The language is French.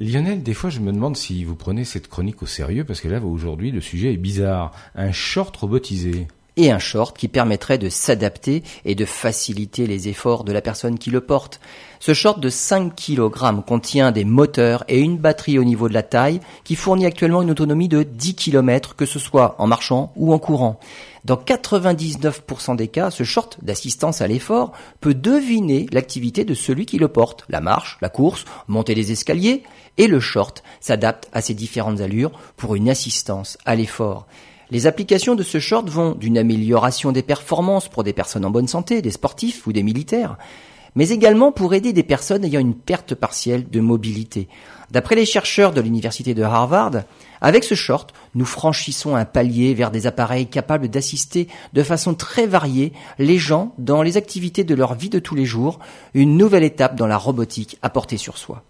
Lionel, des fois, je me demande si vous prenez cette chronique au sérieux, parce que là, aujourd'hui, le sujet est bizarre. Un short robotisé. Et un short qui permettrait de s'adapter et de faciliter les efforts de la personne qui le porte. Ce short de 5 kg contient des moteurs et une batterie au niveau de la taille qui fournit actuellement une autonomie de 10 km, que ce soit en marchant ou en courant. Dans 99% des cas, ce short d'assistance à l'effort peut deviner l'activité de celui qui le porte, la marche, la course, monter les escaliers, et le short s'adapte à ces différentes allures pour une assistance à l'effort. Les applications de ce short vont d'une amélioration des performances pour des personnes en bonne santé, des sportifs ou des militaires, mais également pour aider des personnes ayant une perte partielle de mobilité. D'après les chercheurs de l'université de Harvard, avec ce short, nous franchissons un palier vers des appareils capables d'assister de façon très variée les gens dans les activités de leur vie de tous les jours, une nouvelle étape dans la robotique à porter sur soi.